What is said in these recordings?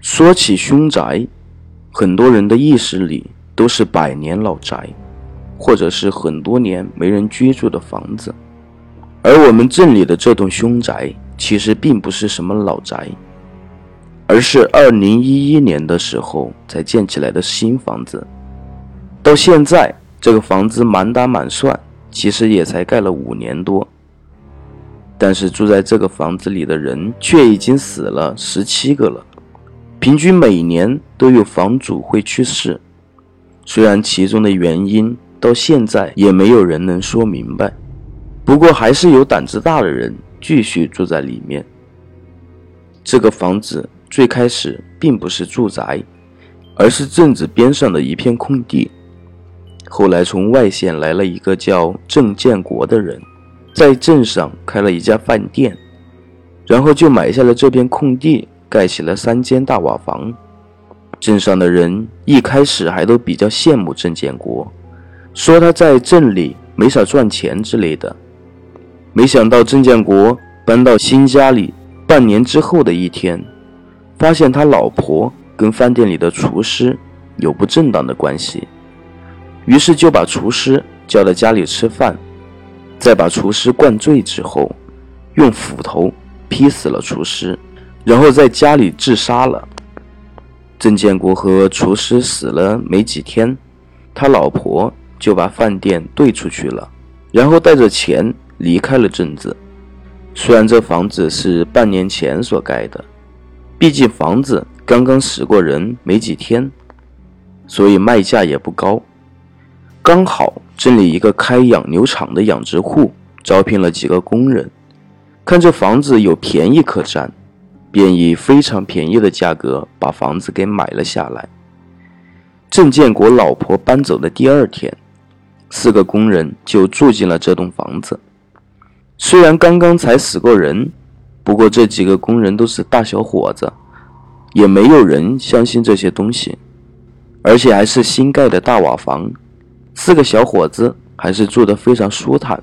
说起凶宅，很多人的意识里都是百年老宅，或者是很多年没人居住的房子。而我们镇里的这栋凶宅，其实并不是什么老宅，而是二零一一年的时候才建起来的新房子。到现在，这个房子满打满算，其实也才盖了五年多。但是住在这个房子里的人却已经死了十七个了，平均每年都有房主会去世。虽然其中的原因到现在也没有人能说明白，不过还是有胆子大的人继续住在里面。这个房子最开始并不是住宅，而是镇子边上的一片空地。后来从外县来了一个叫郑建国的人。在镇上开了一家饭店，然后就买下了这片空地，盖起了三间大瓦房。镇上的人一开始还都比较羡慕郑建国，说他在镇里没少赚钱之类的。没想到郑建国搬到新家里半年之后的一天，发现他老婆跟饭店里的厨师有不正当的关系，于是就把厨师叫到家里吃饭。在把厨师灌醉之后，用斧头劈死了厨师，然后在家里自杀了。郑建国和厨师死了没几天，他老婆就把饭店兑出去了，然后带着钱离开了镇子。虽然这房子是半年前所盖的，毕竟房子刚刚死过人没几天，所以卖价也不高。刚好镇里一个开养牛场的养殖户招聘了几个工人，看这房子有便宜可占，便以非常便宜的价格把房子给买了下来。郑建国老婆搬走的第二天，四个工人就住进了这栋房子。虽然刚刚才死过人，不过这几个工人都是大小伙子，也没有人相信这些东西，而且还是新盖的大瓦房。四个小伙子还是住得非常舒坦，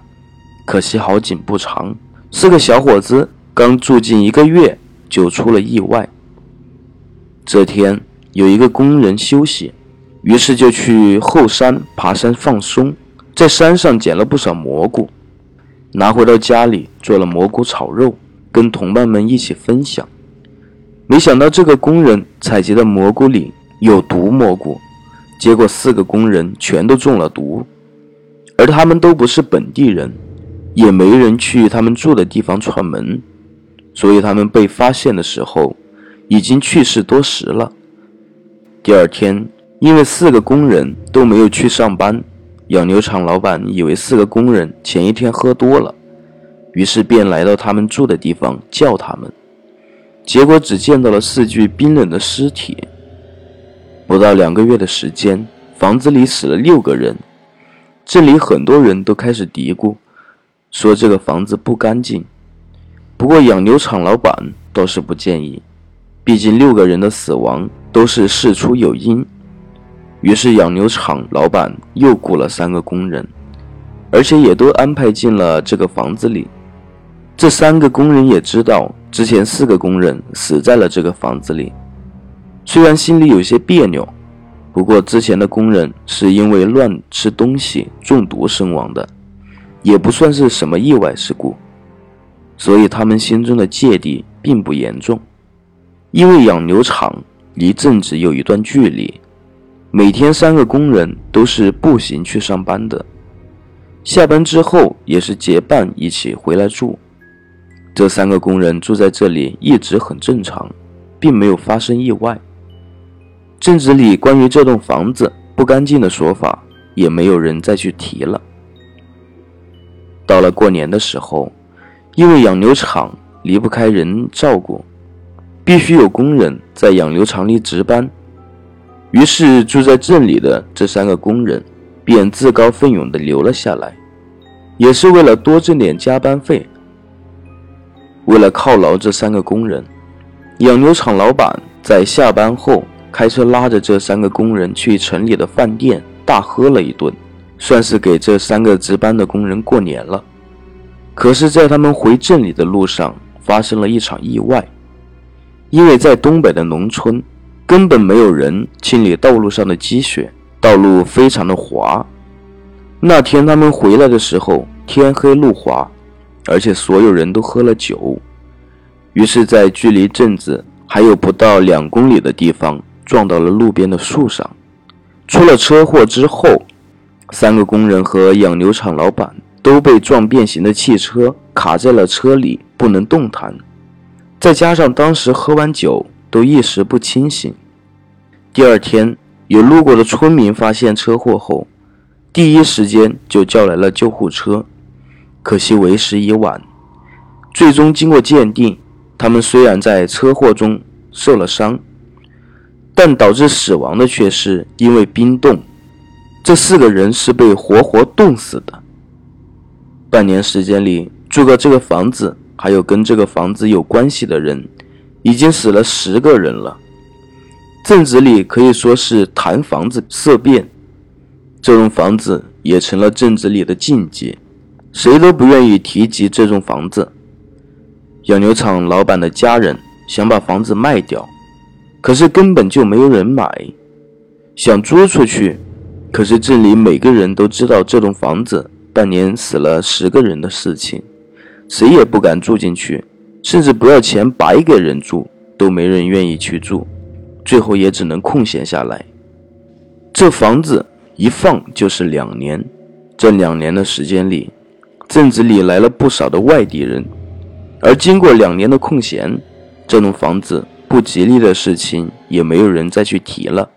可惜好景不长。四个小伙子刚住进一个月，就出了意外。这天有一个工人休息，于是就去后山爬山放松，在山上捡了不少蘑菇，拿回到家里做了蘑菇炒肉，跟同伴们一起分享。没想到这个工人采集的蘑菇里有毒蘑菇。结果四个工人全都中了毒，而他们都不是本地人，也没人去他们住的地方串门，所以他们被发现的时候已经去世多时了。第二天，因为四个工人都没有去上班，养牛场老板以为四个工人前一天喝多了，于是便来到他们住的地方叫他们，结果只见到了四具冰冷的尸体。不到两个月的时间，房子里死了六个人。镇里很多人都开始嘀咕，说这个房子不干净。不过养牛场老板倒是不建议，毕竟六个人的死亡都是事出有因。于是养牛场老板又雇了三个工人，而且也都安排进了这个房子里。这三个工人也知道，之前四个工人死在了这个房子里。虽然心里有些别扭，不过之前的工人是因为乱吃东西中毒身亡的，也不算是什么意外事故，所以他们心中的芥蒂并不严重。因为养牛场离镇子有一段距离，每天三个工人都是步行去上班的，下班之后也是结伴一起回来住。这三个工人住在这里一直很正常，并没有发生意外。镇子里关于这栋房子不干净的说法，也没有人再去提了。到了过年的时候，因为养牛场离不开人照顾，必须有工人在养牛场里值班，于是住在镇里的这三个工人便自告奋勇地留了下来，也是为了多挣点加班费。为了犒劳这三个工人，养牛场老板在下班后。开车拉着这三个工人去城里的饭店大喝了一顿，算是给这三个值班的工人过年了。可是，在他们回镇里的路上，发生了一场意外。因为在东北的农村，根本没有人清理道路上的积雪，道路非常的滑。那天他们回来的时候，天黑路滑，而且所有人都喝了酒，于是，在距离镇子还有不到两公里的地方，撞到了路边的树上。出了车祸之后，三个工人和养牛场老板都被撞变形的汽车卡在了车里，不能动弹。再加上当时喝完酒，都一时不清醒。第二天，有路过的村民发现车祸后。第一时间就叫来了救护车，可惜为时已晚。最终经过鉴定，他们虽然在车祸中受了伤，但导致死亡的却是因为冰冻。这四个人是被活活冻死的。半年时间里，住过这个房子还有跟这个房子有关系的人，已经死了十个人了。镇子里可以说是谈房子色变。这栋房子也成了镇子里的禁忌，谁都不愿意提及这栋房子。养牛场老板的家人想把房子卖掉，可是根本就没有人买；想租出去，可是镇里每个人都知道这栋房子半年死了十个人的事情，谁也不敢住进去，甚至不要钱白给人住，都没人愿意去住，最后也只能空闲下来。这房子。一放就是两年，这两年的时间里，镇子里来了不少的外地人，而经过两年的空闲，这栋房子不吉利的事情也没有人再去提了。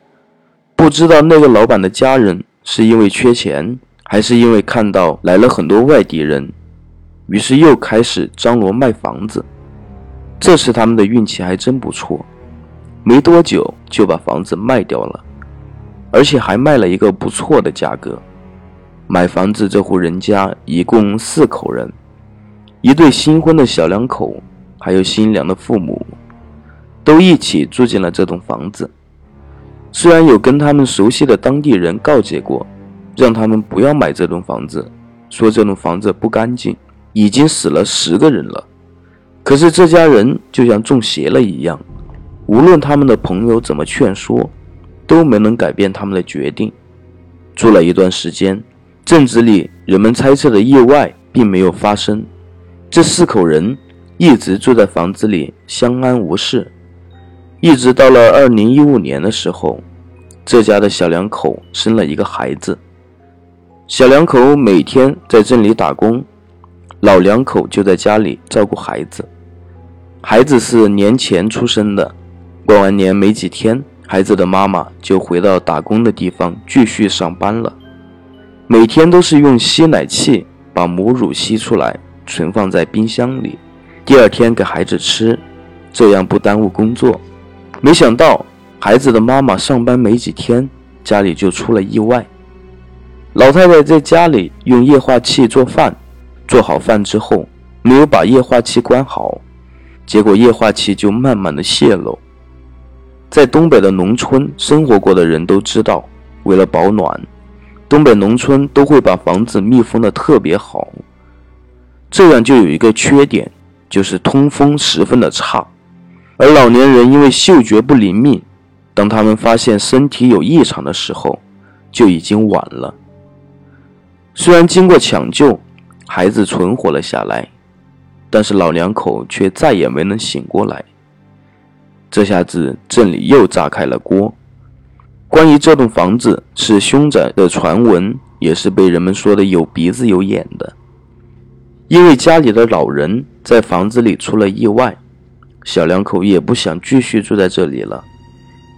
不知道那个老板的家人是因为缺钱，还是因为看到来了很多外地人，于是又开始张罗卖房子。这次他们的运气还真不错，没多久就把房子卖掉了。而且还卖了一个不错的价格。买房子这户人家一共四口人，一对新婚的小两口，还有新娘的父母，都一起住进了这栋房子。虽然有跟他们熟悉的当地人告诫过，让他们不要买这栋房子，说这栋房子不干净，已经死了十个人了。可是这家人就像中邪了一样，无论他们的朋友怎么劝说。都没能改变他们的决定。住了一段时间，镇子里人们猜测的意外并没有发生。这四口人一直住在房子里，相安无事。一直到了二零一五年的时候，这家的小两口生了一个孩子。小两口每天在镇里打工，老两口就在家里照顾孩子。孩子是年前出生的，过完年没几天。孩子的妈妈就回到打工的地方继续上班了，每天都是用吸奶器把母乳吸出来，存放在冰箱里，第二天给孩子吃，这样不耽误工作。没想到孩子的妈妈上班没几天，家里就出了意外。老太太在家里用液化气做饭，做好饭之后没有把液化气关好，结果液化气就慢慢的泄漏。在东北的农村生活过的人都知道，为了保暖，东北农村都会把房子密封的特别好。这样就有一个缺点，就是通风十分的差。而老年人因为嗅觉不灵敏，当他们发现身体有异常的时候，就已经晚了。虽然经过抢救，孩子存活了下来，但是老两口却再也没能醒过来。这下子镇里又炸开了锅。关于这栋房子是凶宅的传闻，也是被人们说的有鼻子有眼的。因为家里的老人在房子里出了意外，小两口也不想继续住在这里了，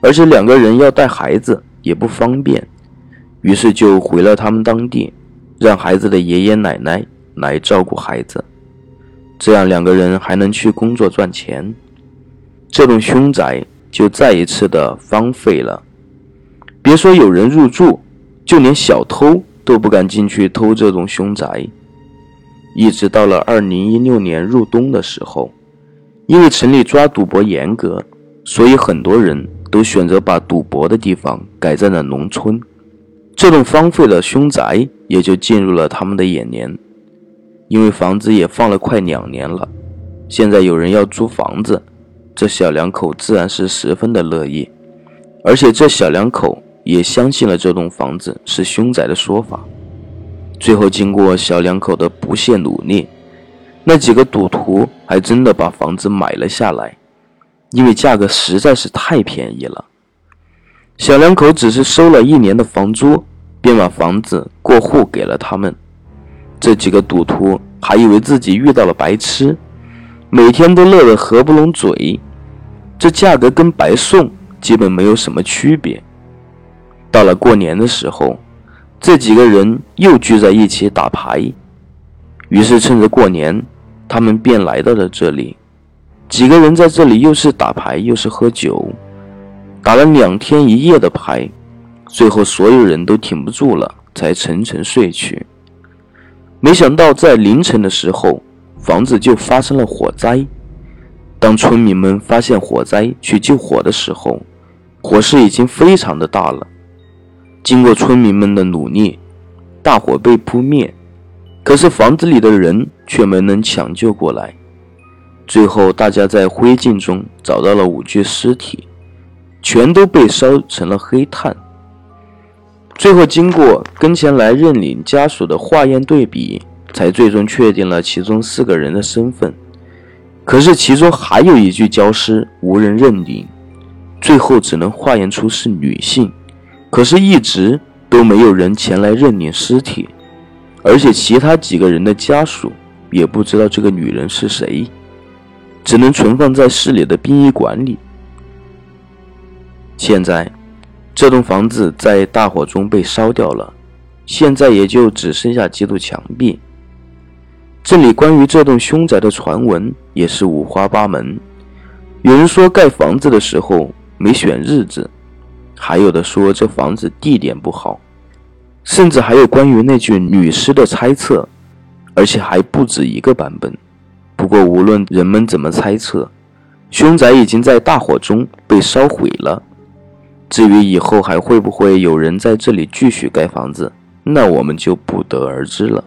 而且两个人要带孩子也不方便，于是就回了他们当地，让孩子的爷爷奶奶来照顾孩子，这样两个人还能去工作赚钱。这栋凶宅就再一次的荒废了。别说有人入住，就连小偷都不敢进去偷这栋凶宅。一直到了二零一六年入冬的时候，因为城里抓赌博严格，所以很多人都选择把赌博的地方改在了农村。这栋荒废的凶宅也就进入了他们的眼帘。因为房子也放了快两年了，现在有人要租房子。这小两口自然是十分的乐意，而且这小两口也相信了这栋房子是凶宅的说法。最后，经过小两口的不懈努力，那几个赌徒还真的把房子买了下来，因为价格实在是太便宜了。小两口只是收了一年的房租，便把房子过户给了他们。这几个赌徒还以为自己遇到了白痴，每天都乐得合不拢嘴。这价格跟白送基本没有什么区别。到了过年的时候。这几个人又聚在一起打牌，于是趁着过年，他们便来到了这里。几个人在这里又是打牌又是喝酒，打了两天一夜的牌，最后所有人都挺不住了，才沉沉睡去。没想到在凌晨的时候，房子就发生了火灾。当村民们发现火灾去救火的时候，火势已经非常的大了。经过村民们的努力，大火被扑灭，可是房子里的人却没能抢救过来。最后，大家在灰烬中找到了五具尸体，全都被烧成了黑炭。最后，经过跟前来认领家属的化验对比，才最终确定了其中四个人的身份。可是，其中还有一具焦尸无人认领，最后只能化验出是女性。可是，一直都没有人前来认领尸体，而且其他几个人的家属也不知道这个女人是谁，只能存放在市里的殡仪馆里。现在，这栋房子在大火中被烧掉了，现在也就只剩下几堵墙壁。这里关于这栋凶宅的传闻也是五花八门，有人说盖房子的时候没选日子。还有的说这房子地点不好，甚至还有关于那具女尸的猜测，而且还不止一个版本。不过无论人们怎么猜测，凶宅已经在大火中被烧毁了。至于以后还会不会有人在这里继续盖房子，那我们就不得而知了。